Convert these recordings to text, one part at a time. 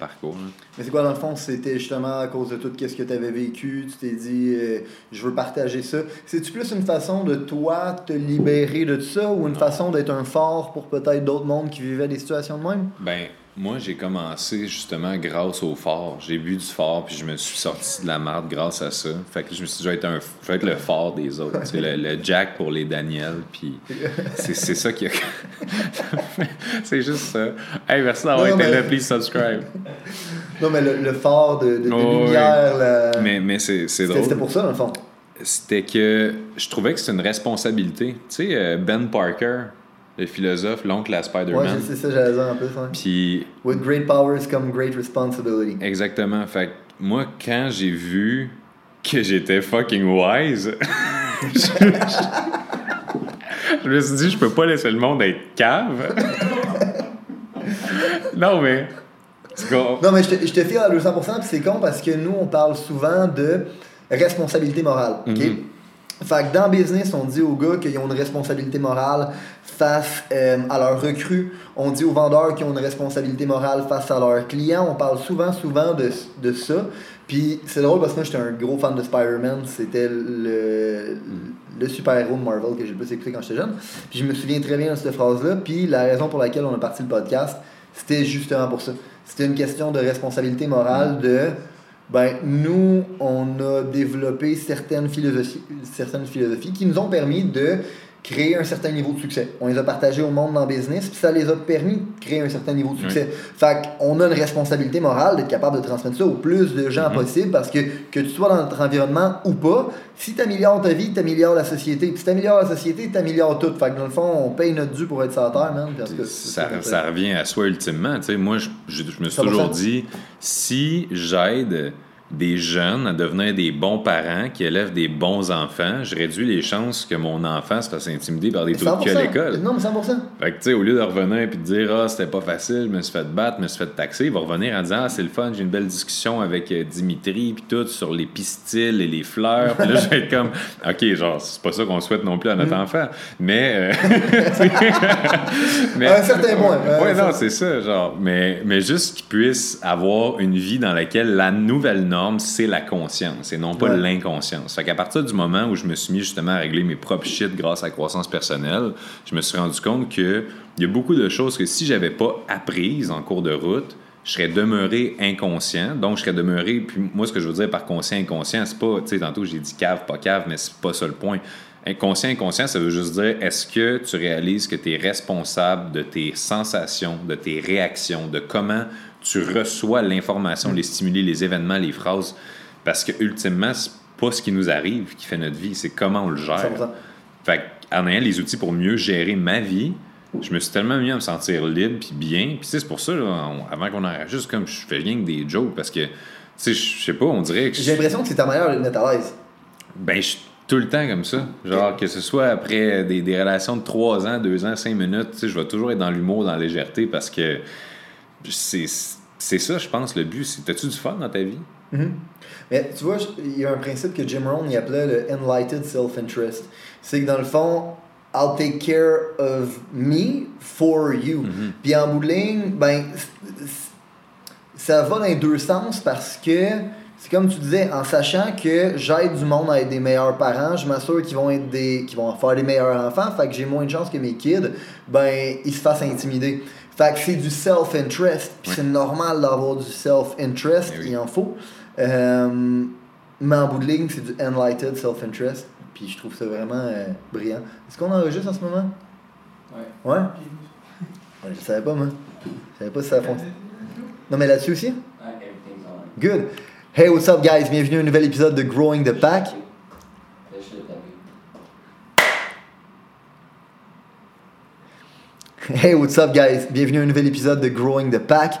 Parcours. Mais c'est quoi, dans le fond, c'était justement à cause de tout ce que tu avais vécu, tu t'es dit, euh, je veux partager ça. C'est-tu plus une façon de toi te libérer de ça ou une façon d'être un phare pour peut-être d'autres mondes qui vivaient des situations de même? Ben, moi, j'ai commencé justement grâce au phare. J'ai bu du phare, puis je me suis sorti de la marde grâce à ça. Fait que je me suis dit, je vais être, un, je vais être le phare des autres. le, le Jack pour les Daniel, puis c'est c'est ça qui a. c'est juste ça. Hey, merci d'avoir Non, été mais- là, please subscribe. Non, mais le, le phare de, de, de Oh, lumière, oui. la- Mais, mais c'est c'est c'était drôle. c'était pour ça, dans le fond. C'était que je trouvais que c'était une responsabilité. Tu sais, euh, Ben Parker, le philosophe, l'oncle à Ouais, Spider-Man. c'est ça, j'allais dire en plus. ouais. Puis With great powers come great responsibility. Exactement. Fait que moi, quand j'ai vu que j'étais fucking wise, je, je me suis dit, je peux pas laisser le monde être cave. non, mais. Non, mais je te, je te file à 200%, puis c'est con parce que nous, on parle souvent de responsabilité morale. ok? Mhm. Fait que dans business, on dit aux gars qu'ils ont une responsabilité morale face euh, à leurs recrues. On dit aux vendeurs qu'ils ont une responsabilité morale face à leurs clients. On parle souvent, souvent de, de ça. Puis c'est drôle parce que moi, j'étais un gros fan de Spider-Man. C'était le, super-héros Marvel que j'ai le plus écouté quand j'étais jeune. Puis je me souviens très bien de cette phrase-là. Puis la raison pour laquelle on a parti le podcast, c'était justement pour ça. C'était une question de responsabilité morale de ben, nous, on a développé certaines philosophies, certaines philosophies qui nous ont permis de créer un certain niveau de succès. On les a partagées au monde dans le business, puis ça les a permis de créer un certain niveau de succès. Fait qu'on a une responsabilité morale d'être capable de transmettre ça au plus de gens possible, parce que que tu sois dans notre environnement ou pas, si tu améliores ta vie, tu améliores la société. Puis si tu améliores la société, tu améliores tout. Fait que dans le fond, on paye notre dû pour être sur terre, man. Ça, revient à soi ultimement. Tu sais, moi, je, je- je me suis 100%. toujours dit, si j'aide des jeunes à devenir des bons parents qui élèvent des bons enfants, je réduis les chances que mon enfant se fasse intimider par des cul à 100%. l'école. Non, mais 100%. Fait que, tu sais, au lieu de revenir et de dire, ah, c'était pas facile, je me suis fait battre, je me suis fait taxer, il va revenir en disant, ah, c'est le fun, j'ai une belle discussion avec euh, Dimitri, puis tout, sur les pistils et les fleurs. Puis là, je vais être comme, OK, genre, c'est pas ça qu'on souhaite non plus à notre enfant. Mais. euh, mais À un certain point. Ouais, Euh, non, ça- c'est ça, genre. Mais, mais juste qu'il puisse avoir une vie dans laquelle la nouvelle norme, c'est la conscience et non pas Ouais. l'inconscience. Fait qu'à partir du moment où je me suis mis justement à régler mes propres shit grâce à la croissance personnelle, je me suis rendu compte que il y a beaucoup de choses que si j'avais pas apprises en cours de route, je serais demeuré inconscient. Donc, je serais demeuré. Puis, moi, ce que je veux dire par conscient, inconscient, c'est pas. Tu sais, tantôt, j'ai dit cave, pas cave, mais c'est pas ça le point. Inconscient, inconscient, ça veut juste dire est-ce que tu réalises que tu es responsable de tes sensations, de tes réactions, de comment tu reçois l'information, les stimuli, les événements, les phrases. Parce que, ultimement, c'est pas ce qui nous arrive qui fait notre vie, c'est comment on le gère. 100%. Fait qu'en ayant les outils pour mieux gérer ma vie, je me suis tellement mis à me sentir libre puis bien. Puis c'est pour ça, là, on- avant qu'on enregistre, comme je fais rien que des jokes parce que, tu sais, je sais pas, on dirait que je- J'ai l'impression que c'est ta manière de mettre à l'aise. ben, je suis tout le temps comme ça. Genre, que ce soit après des, des relations de 3 ans, 2 ans, 5 minutes, tu sais, je vais toujours être dans l'humour, dans la légèreté parce que c'est ça, je pense, le but. T'as-tu du fun dans ta vie? Mais tu vois, il y a un principe que Jim Rohn il appelait le enlightened self-interest. C'est que dans le fond, I'll take care of me for you. Puis en bout de ligne, ben, ça va dans les deux sens parce que c'est comme tu disais, en sachant que j'aide du monde à être des meilleurs parents, je m'assure qu'ils vont être des, qu'ils vont faire des meilleurs enfants, fait que j'ai moins de chances que mes kids, ben, ils se fassent intimider. Fait que c'est du self-interest, puis c'est normal d'avoir du self-interest, oui. il en faut. Euh, mais en bout de ligne, c'est du enlightened self-interest, puis je trouve ça vraiment euh, brillant. Est-ce qu'on enregistre en ce moment? Ouais. Ouais? Ouais, Je savais pas, moi. Je savais pas si ça fonctionne. Non, mais là-dessus aussi? Good. Hey, what's up, guys? Bienvenue à un nouvel épisode de Growing the Pack. Là, je l'ai tapé. Hey, what's up, guys? Bienvenue à un nouvel épisode de Growing the Pack.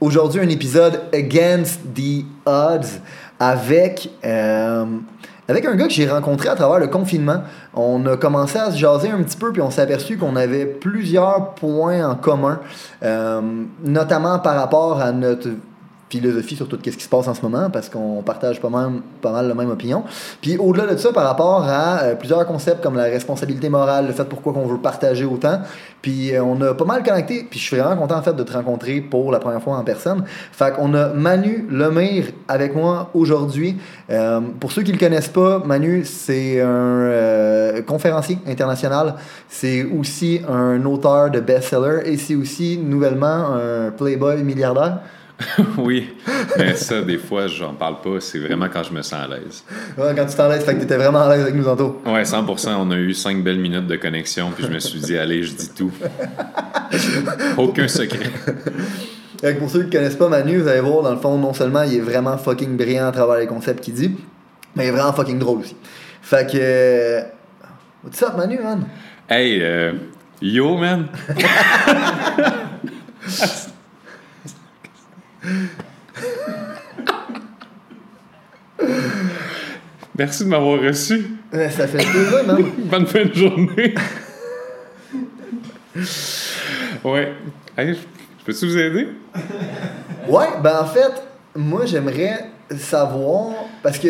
Aujourd'hui, un épisode Against the Odds. avec, euh, avec un gars que j'ai rencontré à travers le confinement. On a commencé à se jaser un petit peu, puis on s'est aperçu qu'on avait plusieurs points en commun, euh, notamment par rapport à notre philosophie sur tout ce qui se passe en ce moment parce qu'on partage pas mal, pas mal la même opinion. Puis au-delà de ça, par rapport à euh, plusieurs concepts comme la responsabilité morale, le fait pourquoi qu'on veut partager autant, puis euh, on a pas mal connecté. Puis je suis vraiment content en fait de te rencontrer pour la première fois en personne. Fait qu'on a Manu Lemire avec moi aujourd'hui. Euh, pour ceux qui le connaissent pas, Manu c'est un conférencier international. C'est aussi un auteur de best-seller et c'est aussi nouvellement un playboy milliardaire. oui, mais ça, des fois, j'en parle pas. C'est vraiment quand je me sens à l'aise. Ouais, quand tu t'en laisses, fait que t'étais vraiment à l'aise avec nous tantôt. Ouais, 100%. On a eu cinq belles minutes de connexion, puis je me suis dit, allez, je dis tout. Aucun secret. Fait que pour ceux qui connaissent pas Manu, vous allez voir, dans le fond, non seulement il est vraiment fucking brillant à travers les concepts qu'il dit, mais il est vraiment fucking drôle aussi. Fait que. What's up, Manu, man? Hey, euh, yo, man. Merci de m'avoir reçu. Ça fait plaisir, man. Bonne fin de journée. ouais. Hey, je peux-tu vous aider? Ouais, ben en fait, moi j'aimerais savoir, parce que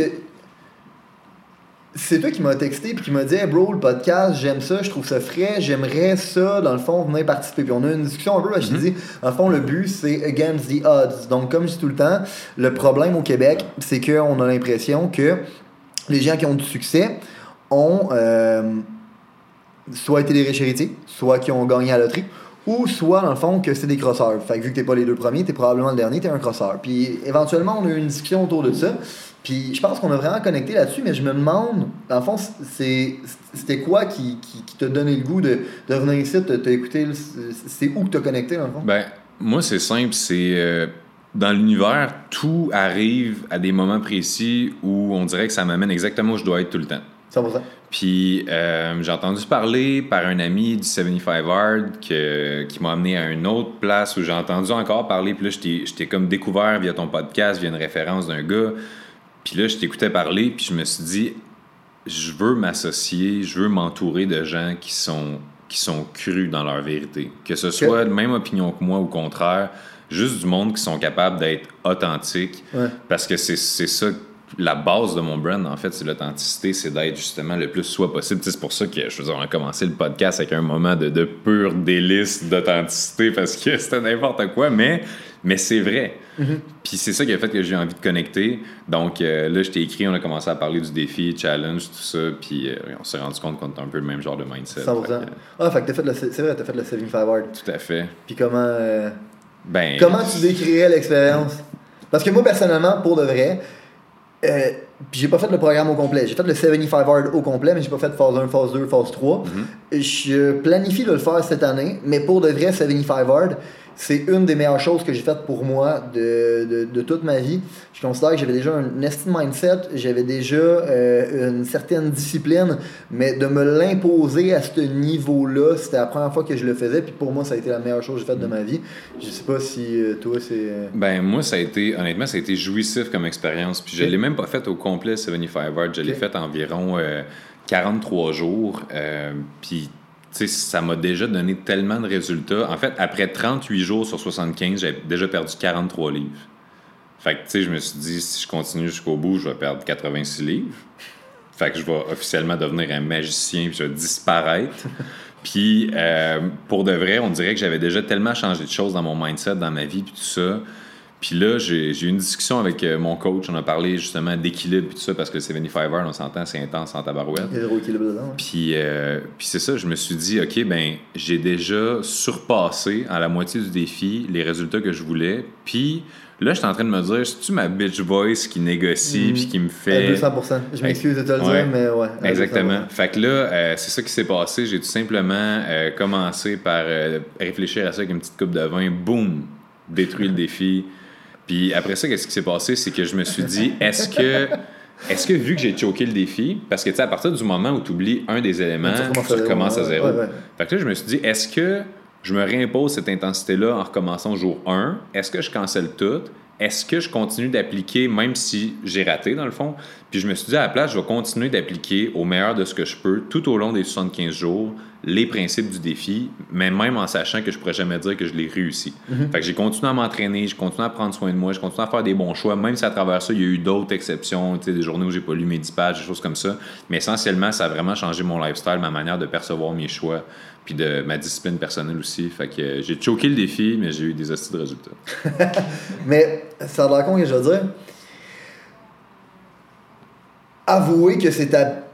c'est toi qui m'as texté puis qui m'a dit hey bro le podcast j'aime ça je trouve ça frais j'aimerais ça dans le fond venir participer. Puis on a eu une discussion un peu que je t'ai dit dans le fond le but c'est against the odds. Donc comme je dis tout le temps le problème au Québec c'est qu'on a l'impression que les gens qui ont du succès ont euh, soit été des riches héritiers, soit qui ont gagné à la loterie, ou soit, dans le fond, que c'est des crosseurs. Fait que vu que t'es pas les deux premiers, t'es probablement le dernier, t'es un crosseur. Puis éventuellement, on a eu une discussion autour de ça. Puis je pense qu'on a vraiment connecté là-dessus, mais je me demande, dans le fond, c'est, c'était quoi qui, qui, qui t'a donné le goût de, de venir ici, de t'écouter, c'est où que t'as connecté, dans le fond? Ben, moi, c'est simple. C'est. euh, dans l'univers, tout arrive à des moments précis où on dirait que ça m'amène exactement où je dois être tout le temps. 100%. Puis euh, j'ai entendu parler par un ami du 75 Hard que- qui m'a amené à une autre place où j'ai entendu encore parler. Puis là, t'ai comme découvert via ton podcast, via une référence d'un gars. Puis là, je t'écoutais parler, puis je me suis dit, je veux m'associer, je veux m'entourer de gens qui sont, qui sont crus dans leur vérité. Que ce soit la même opinion que moi ou au contraire, juste du monde qui sont capables d'être authentiques. Ouais. Parce que c'est ça, la base de mon brand, en fait, c'est l'authenticité, c'est d'être justement le plus soi possible. C'est pour ça que, je veux dire, on a commencé le podcast avec un moment de, de pur délice d'authenticité parce que c'était n'importe quoi, mais, mais c'est vrai. Puis c'est ça qui a fait que j'ai envie de connecter. Donc euh, là, je t'ai écrit, on a commencé à parler du défi, challenge, tout ça, puis euh, on s'est rendu compte qu'on était un peu le même genre de mindset. 100%. Fait que, Ah, fait que t'as fait le, c'est vrai, t'as fait le 75 Hard. tout à fait. Puis comment, euh, Ben, comment tu décrirais l'expérience? Parce que moi, personnellement, pour de vrai, euh, puis j'ai pas fait le programme au complet. J'ai fait le 75 Hard au complet, mais j'ai pas fait phase 1, phase 2, phase 3. Je planifie de le faire cette année, mais pour de vrai, 75 Hard, c'est une des meilleures choses que j'ai faites pour moi de, de, de toute ma vie. Je considère que j'avais déjà un estime mindset, j'avais déjà euh, une certaine discipline, mais de me l'imposer à ce niveau-là, c'était la première fois que je le faisais, puis pour moi, ça a été la meilleure chose que j'ai faite de ma vie. Je sais pas si euh, toi, c'est... euh, Ben, moi, ça a été, honnêtement, ça a été jouissif comme expérience. Puis je l'ai même pas fait au complet, 75 Hard. Je l'ai Ok. fait environ euh, 43 jours. puis, ça m'a déjà donné tellement de résultats. En fait, après 38 jours sur 75, j'avais déjà perdu 43 livres. Fait que, tu sais, je me suis dit, si je continue jusqu'au bout, je vais perdre 86 livres. Fait que je vais officiellement devenir un magicien, puis je vais disparaître. Puis, euh, pour de vrai, on dirait que j'avais déjà tellement changé de choses dans mon mindset, dans ma vie, puis tout ça. Puis là, j'ai eu une discussion avec euh, mon coach. On a parlé justement d'équilibre, puis tout ça, parce que le 75 Hard, on s'entend, c'est intense en tabarouette. il y a zéro équilibre dedans. Puis, euh, puis c'est ça, je me suis dit, OK, ben j'ai déjà surpassé à la moitié du défi les résultats que je voulais. Puis là, je suis en train de me dire, c'est-tu ma bitch voice qui négocie, Mhm. puis qui me À fait. 200%. Je m'excuse de te le Ouais. dire, mais ouais. à Exactement. 200%. Fait que là, euh, c'est ça qui s'est passé. J'ai tout simplement euh, commencé par réfléchir à ça avec une petite coupe de vin. Boum! Détruit le défi. Puis après ça, qu'est-ce qui s'est passé? C'est que je me suis dit, est-ce que, est-ce que vu que j'ai choqué le défi, parce que tu sais, à partir du moment où tu oublies un des éléments, Tu recommences à zéro, ouais. Fait que là, je me suis dit, est-ce que je me réimpose cette intensité-là en recommençant au jour 1? Est-ce que je cancelle tout? est-ce que je continue d'appliquer même si j'ai raté dans le fond? Puis je me suis dit à la place, je vais continuer d'appliquer au meilleur de ce que je peux tout au long des 75 jours les principes du défi, mais même en sachant que je pourrais jamais dire que je l'ai réussi. Fait que j'ai continué à m'entraîner, j'ai continué à prendre soin de moi, j'ai continué à faire des bons choix, même si à travers ça, il y a eu d'autres exceptions, tu sais, des journées où j'ai pas lu mes 10 pages, des choses comme ça. Mais essentiellement, ça a vraiment changé mon lifestyle, ma manière de percevoir mes choix, puis de ma discipline personnelle aussi. Fait que euh, j'ai choqué le défi, mais j'ai eu des hosties de résultats. Mais ça a l'air con que je veux dire. Avouer que c'est ta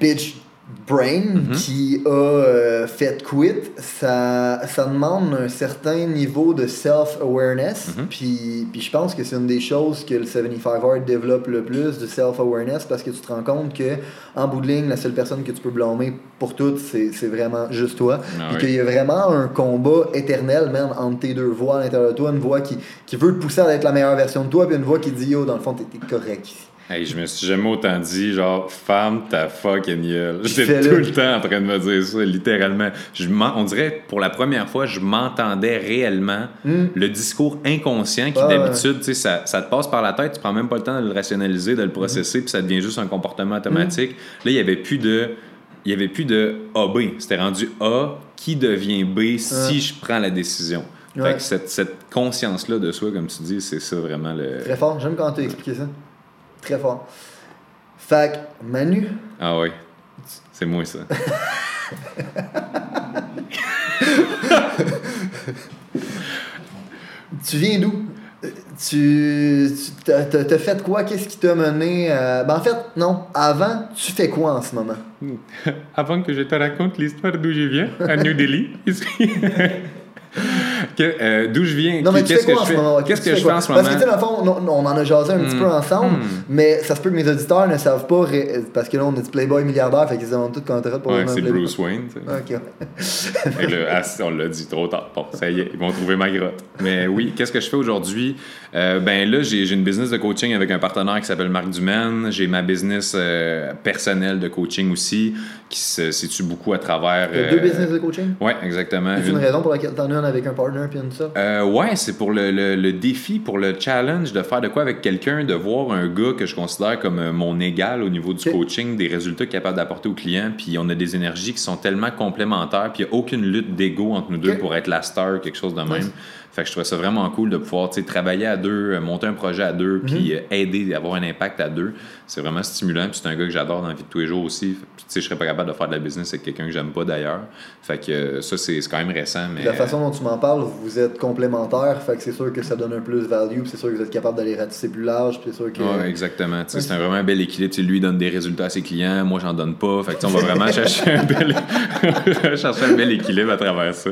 bitch brain Mhm. qui a euh, fait quit, ça, ça demande un certain niveau de self-awareness. Mhm. Puis, puis je pense que c'est une des choses que le 75 Hard développe le plus, de self-awareness, parce que tu te rends compte que en bout de ligne, la seule personne que tu peux blâmer pour tout, c'est vraiment juste toi. Ah Puis oui. qu'il y a vraiment un combat éternel, même, entre tes deux voix à l'intérieur de toi. Une voix qui, qui veut te pousser à être la meilleure version de toi, puis une voix qui dit Yo, dans le fond, t'es t'es correct ici. Hey, je me suis jamais autant dit, genre, femme ta fucking gueule. J'étais tout le temps en train de me dire ça, littéralement. Je on dirait, pour la première fois, je m'entendais réellement le discours inconscient qui, Hmm. Ouais, d'habitude, tu sais, ça, ça te passe par la tête, tu prends même pas le temps de le rationaliser, de le processer, puis ça devient juste un comportement automatique. Là, il y avait plus de. Il y avait plus de AB. C'était rendu A qui devient B si Ouais. je prends la décision. Fait Ouais. que cette, cette conscience-là de soi, comme tu dis, c'est ça vraiment le. Très fort. J'aime quand tu as expliqué ça. Très fort. Fait que, Manu, Ah oui. C'est moi ça. tu viens d'où? Euh, Tu. tu- T'as fait quoi? Qu'est-ce qui t'a mené à... Ben, en fait, non. Avant, tu fais quoi en ce moment? Avant que je te raconte l'histoire d'où je viens, à New Delhi, euh, d'où je viens, Non, mais qu'est-ce que je moment? Qu'est-ce Tu que je fais en ce moment. Parce que, tu sais, dans le fond, on, on en a jasé un petit Hmm. peu ensemble, Hmm. mais ça se peut que mes auditeurs ne savent pas, parce que là, on est du Playboy milliardaire, fait qu'ils demandent tout fait pour Ouais, c'est. Bruce Wayne. tu sais. Ok. Là, ah, on l'a dit trop tard. Bon, ça y est, ils vont trouver ma grotte. Mais oui, qu'est-ce que je fais aujourd'hui? Euh, ben là, j'ai une business de coaching avec un partenaire qui s'appelle Marc Dumaine. J'ai ma business euh, personnelle de coaching aussi, qui se situe beaucoup à travers. T'as deux business de coaching? Ouais, exactement. C'est une Une- raison pour laquelle t'en as une avec un partner puis une ça? Euh, ouais, c'est pour le, le- le défi, pour le challenge de faire de quoi avec quelqu'un, de voir un gars que je considère comme euh, mon égal au niveau du coaching, des résultats qu'il est capable d'apporter aux clients, puis on a des énergies qui sont tellement complémentaires, puis il n'y a aucune lutte d'ego entre nous deux pour être la star, quelque chose de même. Nice. Fait que je trouvais ça vraiment cool de pouvoir tu travailler à deux, euh, monter un projet à deux, puis euh, aider, avoir un impact à deux. C'est vraiment stimulant, puis c'est un gars que j'adore dans la vie de tous les jours aussi. Puis, tu sais, je serais pas capable de faire de la business avec quelqu'un que j'aime pas d'ailleurs. Fait que euh, ça, c'est c'est quand même récent, mais... La façon dont tu m'en parles, vous êtes complémentaires, fait que c'est sûr que ça donne un plus value, puis c'est sûr que vous êtes capable d'aller ratisser plus large, puis c'est sûr que. Ouais, exactement. C'est un vraiment un bel équilibre. Tu sais, lui il donne des résultats à ses clients, moi j'en donne pas. Fait que, on va vraiment chercher un bel, chercher un bel équilibre à travers ça.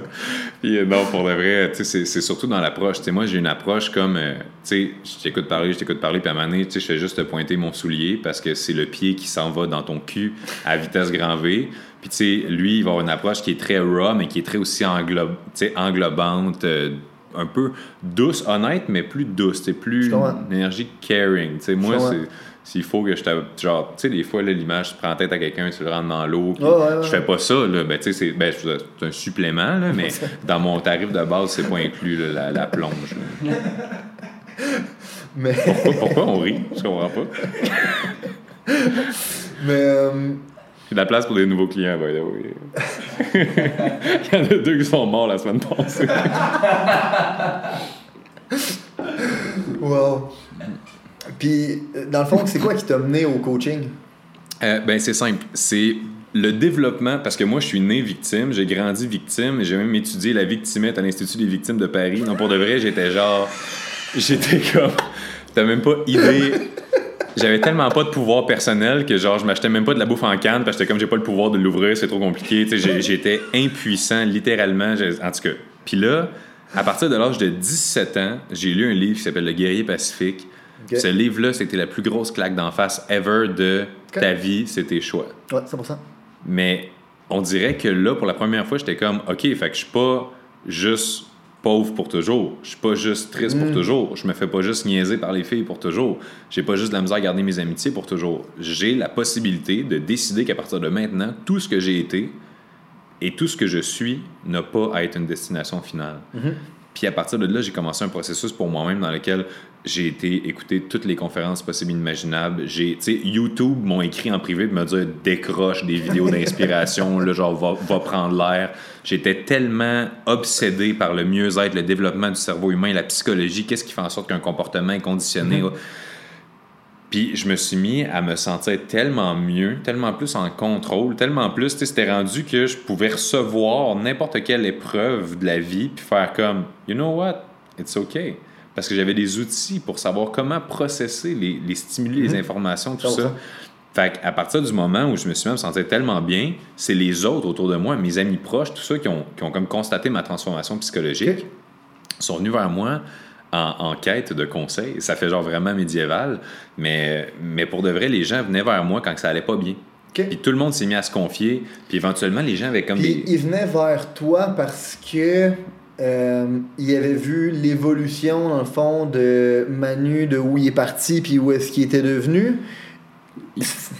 Puis, non, pour de vrai, tu sais, c'est- c'est surtout dans l'approche. Tu sais, moi j'ai une approche comme, euh, tu sais, je t'écoute parler, je t'écoute parler, puis à un moment donné, tu sais, je fais juste te pointer mon soulier parce que c'est le pied qui s'en va dans ton cul à vitesse grand V. Puis tu sais, lui, il va avoir une approche qui est très raw, mais qui est très aussi englobante, euh, un peu douce, honnête, mais plus douce. C'est plus une énergie caring. Tu sais, moi, c'est s'il faut que je genre tu sais des fois l'image tu prends la tête à quelqu'un tu le rentres dans l'eau puis Ouais, je fais pas ça là ben tu sais c'est ben, un supplément là, mais dans mon tarif de base c'est pas inclus là, la, la plonge. Mais. pourquoi, pourquoi on rit? Je comprends pas mais euh, j'ai de la place pour des nouveaux clients by the way. il y en a deux qui sont morts la semaine passée wow. Puis, euh, dans le fond, c'est quoi qui t'a mené au coaching? Euh, ben c'est simple. C'est le développement, parce que moi je suis né victime, j'ai grandi victime, j'ai même étudié la victimette à l'Institut des victimes de Paris. Non, pour de vrai, j'étais genre. J'étais comme. T'as même pas idée. J'avais tellement pas de pouvoir personnel que genre je m'achetais même pas de la bouffe en canne parce que comme j'ai pas le pouvoir de l'ouvrir, c'est trop compliqué. J'étais impuissant littéralement. En tout cas. Puis là, à partir de l'âge de 17 ans, j'ai lu un livre qui s'appelle Le guerrier pacifique. Ce livre-là, c'était la plus grosse claque d'en face ever de ta vie, c'est tes choix. Ouais, 100%. Mais on dirait que là, pour la première fois, j'étais comme, OK, fait que je suis pas juste pauvre pour toujours. Je suis pas juste triste Mm. pour toujours. Je me fais pas juste niaiser par les filles pour toujours. J'ai pas juste de la misère à garder mes amitiés pour toujours. J'ai la possibilité de décider qu'à partir de maintenant, tout ce que j'ai été et tout ce que je suis n'a pas à être une destination finale. Mm-hmm. Puis à partir de là, j'ai commencé un processus pour moi-même dans lequel j'ai été écouter toutes les conférences possibles et imaginables. J'ai, YouTube m'ont écrit en privé de me dire décroche des vidéos d'inspiration, là, genre va, va prendre l'air. J'étais tellement obsédé par le mieux-être, le développement du cerveau humain, la psychologie, qu'est-ce qui fait en sorte qu'un comportement est conditionné. Puis je me suis mis à me sentir tellement mieux, tellement plus en contrôle, tellement plus, tu sais, c'était rendu que je pouvais recevoir n'importe quelle épreuve de la vie, puis faire comme, you know what, it's okay. Parce que j'avais des outils pour savoir comment processer les, les stimuli, les informations, tout ça. comprends. Fait à partir du moment où je me suis même senti tellement bien, c'est les autres autour de moi, mes amis proches, tout ça, qui ont, qui ont comme constaté ma transformation psychologique, Ok. sont venus vers moi en, en quête de conseils. Ça fait genre vraiment médiéval, mais, mais pour de vrai, les gens venaient vers moi quand ça allait pas bien. Ok. Puis tout le monde s'est mis à se confier, puis éventuellement, les gens avaient comme Puis des... il venait vers toi parce que euh, il avait vu l'évolution, dans le fond, de Manu, de où il est parti, puis où est-ce qu'il était devenu.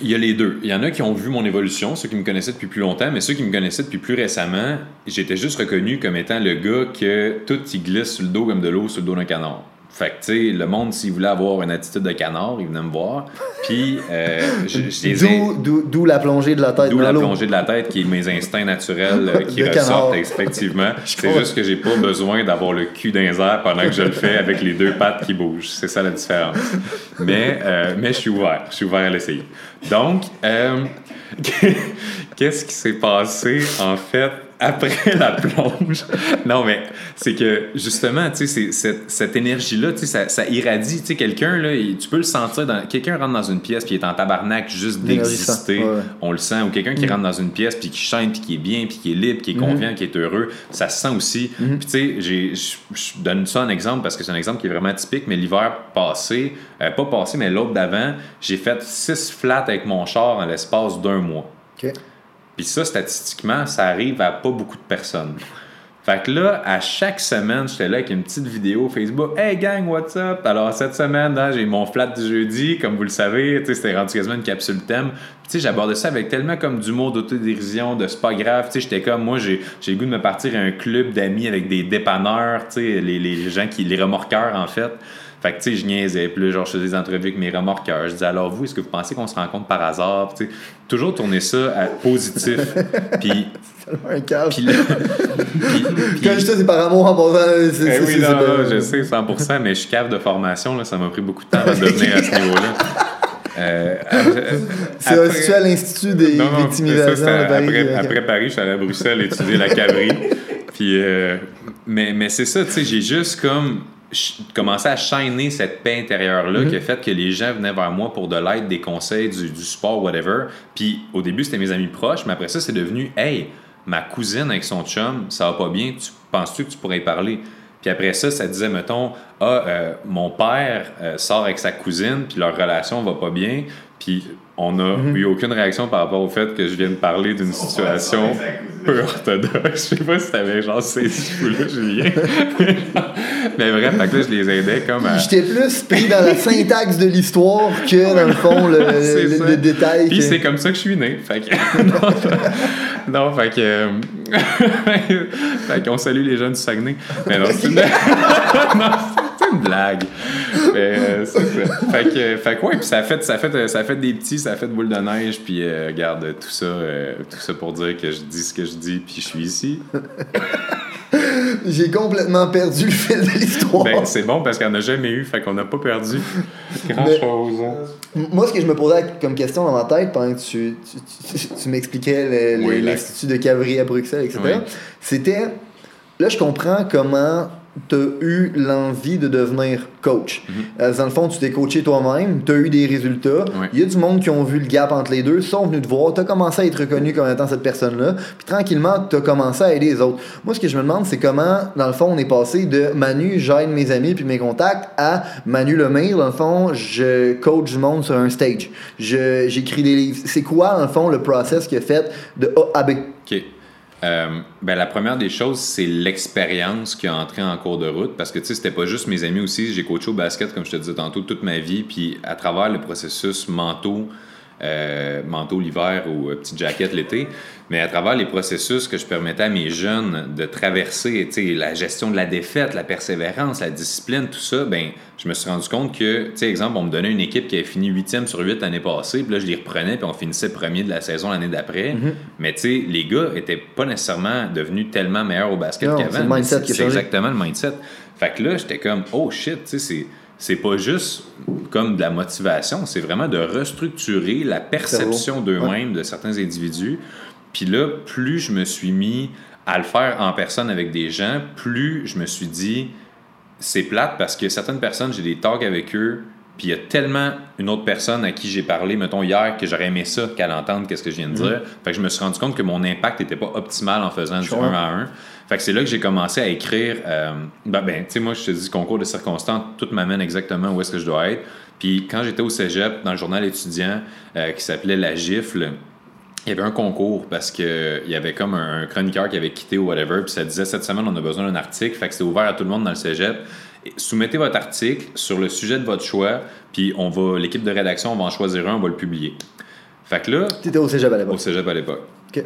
Il y a les deux. Il y en a qui ont vu mon évolution, ceux qui me connaissaient depuis plus longtemps, mais ceux qui me connaissaient depuis plus récemment, j'étais juste reconnu comme étant le gars que tout il glisse sur le dos comme de l'eau sur le dos d'un canard. Fait que, tu sais, le monde, s'il voulait avoir une attitude de canard, il venait me voir. Puis, euh, je, je les ai- D'où- la plongée de la tête D'où dans la l'eau. plongée de la tête qui est mes instincts naturels euh, qui De ressortent canard. effectivement. C'est comprends. juste que j'ai pas besoin d'avoir le cul dans les airs pendant que je le fais avec les deux pattes qui bougent. C'est ça la différence. Mais, euh, mais je suis ouvert. Je suis ouvert à l'essayer. Donc, euh, qu'est-ce qui s'est passé en fait après la plonge? Non, mais c'est que justement, tu sais, cette, cette énergie-là, tu sais, ça, ça irradie. Tu sais, quelqu'un, là, il- tu peux le sentir. Dans, quelqu'un rentre dans une pièce puis il est en tabarnak juste d'exister ouais. on le sent. Ou quelqu'un qui rentre dans une pièce, puis qui chante, puis qui est bien, puis qui est libre, qui est confiant, qui est heureux, ça se sent aussi. Puis tu sais, je donne ça un exemple parce que c'est un exemple qui est vraiment typique, mais l'hiver passé, euh, pas passé, mais l'autre d'avant, j'ai fait six flats avec mon char en l'espace d'un mois. Puis ça, statistiquement, ça arrive à pas beaucoup de personnes. Fait que là, à chaque semaine, j'étais là avec une petite vidéo Facebook. Hey gang, what's up? Alors cette semaine, hein, j'ai mon flat du jeudi, comme vous le savez, c'était rendu quasiment une capsule thème. Puis tu sais, j'abordais ça avec tellement comme d'humour, d'autodérision, de c'est pas grave. Tu sais, j'étais comme, moi, j'ai j'ai le goût de me partir à un club d'amis avec des dépanneurs, tu sais, les, les gens qui, les remorqueurs en fait. Fait que, tu sais, je niaisais. Puis là, genre, je faisais des entrevues avec mes remorqueurs. Je disais, alors vous, est-ce que vous pensez qu'on se rencontre par hasard? Puis, tu sais, toujours tourner ça à positif. Puis, un cave. puis là- Quand je dis ça, c'est par amour en passant. eh oui, non, pas- je sais, 100%, mais je suis cave de formation, là, ça m'a pris beaucoup de temps avant de devenir à ce niveau-là. Euh, C'est reçu à l'Institut des non, non, ça, victimisations de Paris. après, après Paris, je suis allé à Bruxelles étudier la caverie. Puis, euh, mais, mais c'est ça, tu sais, j'ai juste comme commencé à shiner cette paix intérieure-là Mm-hmm. qui a fait que les gens venaient vers moi pour de l'aide, des conseils, du, du support, whatever. Puis au début, c'était mes amis proches, mais après ça, c'est devenu Hey, ma cousine avec son chum, ça va pas bien, tu penses-tu que tu pourrais y parler? Puis après ça, ça disait, mettons, ah, euh, mon père euh, sort avec sa cousine, puis leur relation va pas bien, puis on n'a Mhm. eu aucune réaction par rapport au fait que je viens de parler d'une situation peu orthodoxe. Je sais pas si t'avais genre ces fous-là, Julien. Mais bref, fait que là, je les aidais comme à... J'étais plus pris dans la syntaxe de l'histoire que dans le fond le, détail. Puis que- c'est comme ça que je suis né. Fait que... non, non, fait que... euh, fait qu'on salue les jeunes du Saguenay. Mais non, c'est une... non, c'est une blague. Mais euh, c'est ça. Fait que, fait que ouais, puis ça a fait, ça a fait, ça a fait des petits, ça a fait boule de neige, puis euh, regarde, tout ça, euh, tout ça pour dire que je dis ce que je dis, puis je suis ici. J'ai complètement perdu le fil de l'histoire. Ben, c'est bon parce qu'on n'a jamais eu, fait qu'on n'a pas perdu grand-chose. hein. Moi, ce que je me posais comme question dans ma tête pendant que tu, tu, tu- tu m'expliquais Oui, l'Institut de Cavry à Bruxelles, etc., Oui. c'était. Là, je comprends comment tu as eu l'envie de devenir coach. Euh, dans le fond, tu t'es coaché toi-même, tu as eu des résultats. Oui. Il y a du monde qui ont vu le gap entre les deux, sont venus te voir, tu as commencé à être reconnu comme étant cette personne-là, puis tranquillement, tu as commencé à aider les autres. Moi, ce que je me demande, c'est comment, dans le fond, on est passé de Manu, j'aide mes amis puis mes contacts, à Manu Lemire, dans le fond, je coach du monde sur un stage. J'écris des livres. C'est quoi, dans le fond, le process qui a fait de A à B? Euh, ben, la première des choses, c'est l'expérience qui a entré en cours de route. Parce que, tu sais, c'était pas juste mes amis aussi. J'ai coaché au basket, comme je te disais tantôt, toute ma vie. Puis, à travers le processus mentaux, euh, manteau l'hiver ou euh, petite jaquette l'été, mais à travers les processus que je permettais à mes jeunes de traverser, tu sais, la gestion de la défaite, la persévérance, la discipline, tout ça, ben, je me suis rendu compte que, tu sais, exemple, on me donnait une équipe qui avait fini 8e sur 8 l'année passée, puis là, je les reprenais, puis on finissait premier de la saison l'année d'après. Mm-hmm. Mais, tu sais, les gars étaient pas nécessairement devenus tellement meilleurs au basket qu'avant. c'est exactement le mindset. Fait que là, j'étais comme, oh shit, tu sais, c'est. C'est pas juste comme de la motivation, c'est vraiment de restructurer la perception d'eux-mêmes de certains individus. Puis là, plus je me suis mis à le faire en personne avec des gens, plus je me suis dit, c'est plate parce que certaines personnes, j'ai des talks avec eux, puis il y a tellement une autre personne à qui j'ai parlé, mettons hier, que j'aurais aimé ça qu'elle entende qu'est-ce que je viens de dire. Fait que je me suis rendu compte que mon impact n'était pas optimal en faisant du Sure. 1 à 1. Fait que c'est là que j'ai commencé à écrire. euh, ben, ben, tu sais, moi, je te dis, concours de circonstances, tout m'amène exactement où est-ce que je dois être. Puis quand j'étais au cégep, dans le journal étudiant euh, qui s'appelait La Gifle, il y avait un concours parce que il y avait comme un, un chroniqueur qui avait quitté ou whatever, puis ça disait cette semaine on a besoin d'un article, fait que c'était ouvert à tout le monde dans le cégep. Et soumettez votre article sur le sujet de votre choix, puis on va l'équipe de rédaction on va en choisir un, on va le publier. Fait que là, T'étais au cégep à au l'époque. cégep à l'époque. Ok.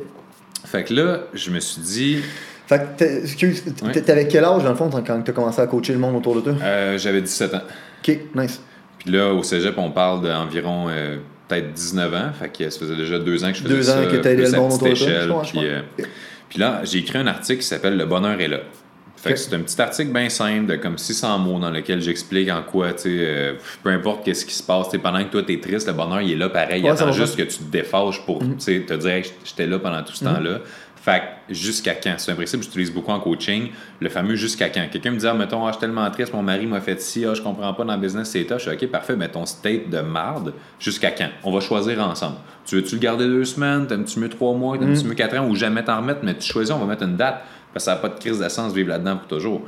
Fait que là, je me suis dit, Fait que, excuse, t'avais quel âge dans le fond quand t'as commencé à coacher le monde autour de toi? euh, j'avais 17 ans. Ok, nice. Puis là, au cégep, on parle d'environ euh, peut-être 19 ans. Fait que ça faisait déjà deux ans que je faisais Deux ça. ans que t'as le monde autour de toi, Puis, euh, comprends. puis là, j'ai écrit un article qui s'appelle Le bonheur est là. Fait que c'est un petit article bien simple de comme 600 mots dans lequel j'explique en quoi, tu sais, euh, peu importe qu'est-ce qui se passe, tu pendant que toi t'es triste, le bonheur il est là pareil. Il Ouais, attend juste que tu te défâches pour tu sais, te dire, Hey, j'étais là pendant tout ce temps-là. Fait jusqu'à quand? C'est un principe que j'utilise beaucoup en coaching, le fameux jusqu'à quand? Quelqu'un me dit, ah, mettons, ah, je suis tellement triste, mon mari m'a fait ci, ah, je comprends pas dans le business, c'est ça. Je suis OK, parfait, mais ton state de marde, jusqu'à quand? On va choisir ensemble. Tu veux-tu le garder deux semaines? T'aimes-tu mieux trois mois? T'aimes-tu mieux quatre ans? Ou jamais t'en remettre? Mais tu choisis, on va mettre une date. Parce que ça n'a pas de crise d'essence vivre là-dedans pour toujours.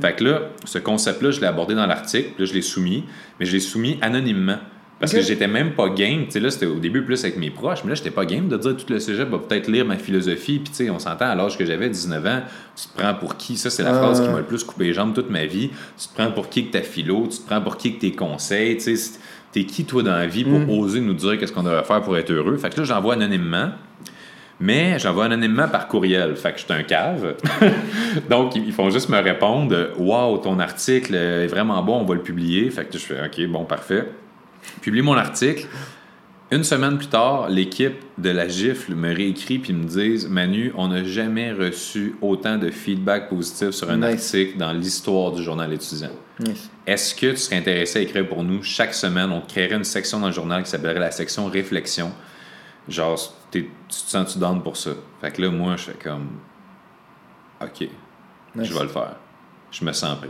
Fait que là, ce concept-là, je l'ai abordé dans l'article, puis là, je l'ai soumis, mais je l'ai soumis anonymement. Parce Ok. que j'étais même pas game. Tu sais, là, c'était au début plus avec mes proches, mais là, j'étais pas game de dire tout le cégep va peut-être lire ma philosophie. Puis, tu sais, on s'entend à l'âge que j'avais, 19 ans, tu te prends pour qui? Ça, c'est la Ah. phrase qui m'a le plus coupé les jambes toute ma vie. Tu te prends pour qui que ta philo? Tu te prends pour qui que tes conseils? Tu sais, t'es qui, toi, dans la vie pour oser nous dire qu'est-ce qu'on devrait faire pour être heureux? Fait que là, j'envoie anonymement. Mais j'envoie anonymement par courriel. Fait que je suis un cave. Donc, ils font juste me répondre Waouh, ton article est vraiment bon, on va le publier. Fait que je fais OK, bon, parfait. Publie mon article. Une semaine plus tard, l'équipe de la gifle me réécrit puis me disent Manu, on n'a jamais reçu autant de feedback positif sur un Nice. article dans l'histoire du journal étudiant. Nice. Est-ce que tu serais intéressé à écrire pour nous chaque semaine On créerait une section dans le journal qui s'appellerait la section réflexion. Genre, tu te sens-tu down pour ça? Fait que là, moi, je fais comme OK, Nice. je vais le faire. Je me sens prêt.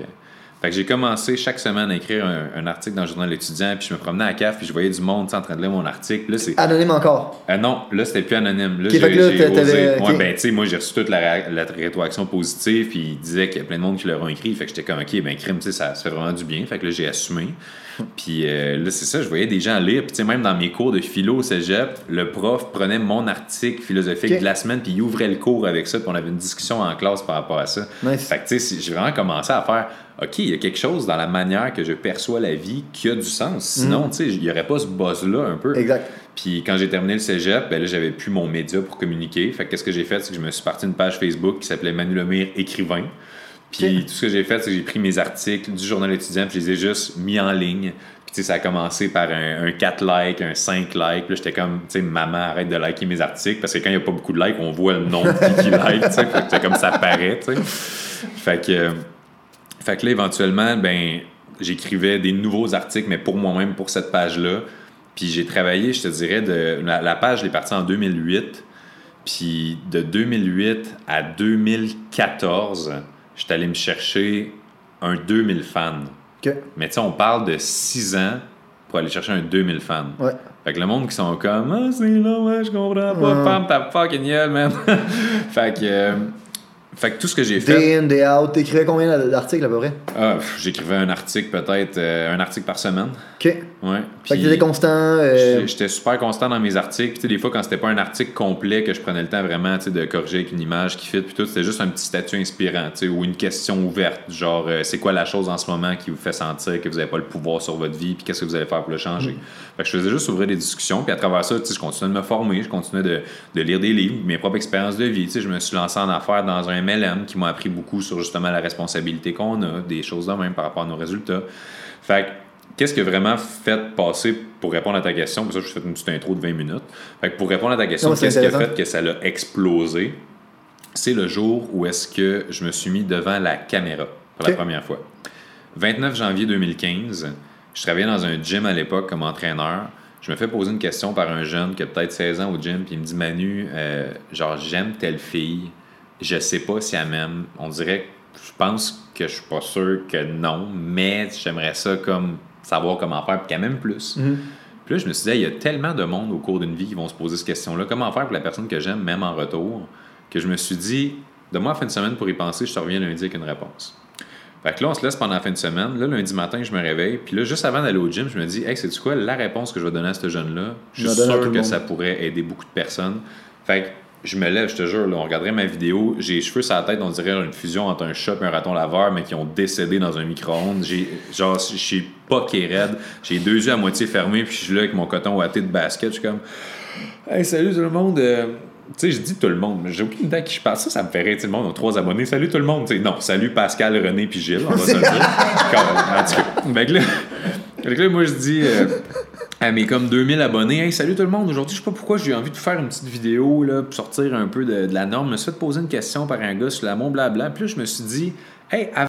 Fait que j'ai commencé chaque semaine à écrire un, un article dans le journal étudiant, puis je me promenais à la cave, puis je voyais du monde en train de lire mon article. Là, c'est Anonyme encore. ah non, là, c'était plus anonyme. Là, j'ai là, j'ai osé. t'avais- Ouais, ok. ben, tu sais, moi, j'ai reçu toute la, ré- la rétroaction positive, puis il disait qu'il y a plein de monde qui leur ont écrit. Fait que j'étais comme, OK, ben, crime, tu sais, ça, ça fait vraiment du bien. Fait que là, j'ai assumé. Puis euh, là, c'est ça, je voyais des gens lire. Puis, tu sais, même dans mes cours de philo au cégep, le prof prenait mon article philosophique de la semaine, puis il ouvrait le cours avec ça, puis on avait une discussion en classe par rapport à ça. Nice. Fait que, tu sais, j'ai vraiment commencé à faire, OK, il y a quelque chose dans la manière que je perçois la vie qui a du sens. Sinon, tu sais, il n'y aurait pas ce buzz-là un peu. Exact. Puis quand j'ai terminé le cégep, ben là, j'avais plus mon média pour communiquer. Fait que qu'est-ce que j'ai fait, c'est que je me suis parti une page Facebook qui s'appelait Manu Lemire écrivain. Puis tout ce que j'ai fait, c'est que j'ai pris mes articles du journal étudiant, puis je les ai juste mis en ligne. Puis tu sais, ça a commencé par un, un 4 likes, un 5 likes. Puis là, j'étais comme, tu sais, maman, arrête de liker mes articles. Parce que quand il n'y a pas beaucoup de likes, on voit le nombre qui, qui like, tu sais. Fait que comme ça paraît, tu sais. Fait que, euh, fait que là, éventuellement, ben, j'écrivais des nouveaux articles, mais pour moi-même, pour cette page-là. Puis j'ai travaillé, je te dirais, de la, la page, elle est partie en 2008. Puis de 2008 à 2014, j'étais allé me chercher un 2000 fans. Mais tu sais, on parle de 6 ans pour aller chercher un 2000 fans. Ouais. Fait que le monde qui sont comme Ah, c'est long, ouais, je comprends pas, Ouais. ferme ta fucking gueule, man. fait que. euh, Fait que tout ce que j'ai fait. Day in, day out. T'écrivais combien d'articles à peu près? Ah, j'écrivais un article peut-être, euh, un article par semaine. Ok. Ouais. Fait que Puis- t'étais constant. euh, J'étais- super constant dans mes articles. Tu sais, des fois, quand c'était pas un article complet, que je prenais le temps vraiment tu sais, de corriger avec une image qui fit, puis tout, c'était juste un petit statut inspirant, tu sais, ou une question ouverte. Genre, euh, c'est quoi la chose en ce moment qui vous fait sentir que vous n'avez pas le pouvoir sur votre vie, puis qu'est-ce que vous allez faire pour le changer? Fait que je faisais juste ouvrir des discussions, puis à travers ça, tu sais, je continuais de me former, je continuais de, de lire des livres, mes propres expériences de vie. Tu sais, je me suis lancé en affaires dans un MLM qui m'a appris beaucoup sur justement la responsabilité qu'on a, des choses de même par rapport à nos résultats. Fait que, qu'est-ce qui a vraiment fait passer pour répondre à ta question? Pour ça, je fais une petite intro de 20 minutes. Fait que pour répondre à ta question, qu'est-ce qui a fait que ça l'a explosé? C'est le jour où est-ce que je me suis mis devant la caméra pour la première fois. 29 janvier 2015, je travaillais dans un gym à l'époque comme entraîneur. Je me fais poser une question par un jeune qui a peut-être 16 ans au gym, puis il me dit Manu, euh, genre, j'aime telle fille, je sais pas si elle m'aime. On dirait je pense que je suis pas sûr que non, mais j'aimerais ça comme savoir comment faire pour qu'elle m'aime plus. Mhm. Puis là, je me suis dit, il y a tellement de monde au cours d'une vie qui vont se poser cette question-là. Comment faire pour la personne que j'aime, même en retour, que je me suis dit, donne-moi la fin de semaine pour y penser, je te reviens lundi avec une réponse. Fait que là, on se laisse pendant la fin de semaine. Là, lundi matin, je me réveille. Puis là, juste avant d'aller au gym, je me dis, hey, c'est quoi? La réponse que je vais donner à ce jeune-là? Je suis sûr que monde. ça pourrait aider beaucoup de personnes. Fait que je me lève, je te jure, là, on regarderait ma vidéo. J'ai les cheveux sur la tête, on dirait une fusion entre un chat et un raton laveur, mais qui ont décédé dans un micro-ondes. J'ai, genre, je suis pas qui raide. J'ai deux yeux à moitié fermés, puis je suis là avec mon coton ouaté de basket. Je suis comme, hey, salut tout le monde. Euh, tu sais, je dis tout le monde, mais j'ai aucune idée à qui je parle. Ça, ça me fait rire. Sais, le monde a trois abonnés. Salut tout le monde. Tu sais, non, salut Pascal, René puis Gilles. On va se le dire. En tout cas, que là, moi, je dis euh, à mes comme 2000 abonnés, hey, salut tout le monde. Aujourd'hui, je sais pas pourquoi j'ai envie de faire une petite vidéo là, pour sortir un peu de, la norme. Je me suis fait poser une question par un gars sur l'amour, blabla. Puis là, je me suis dit, hey, avant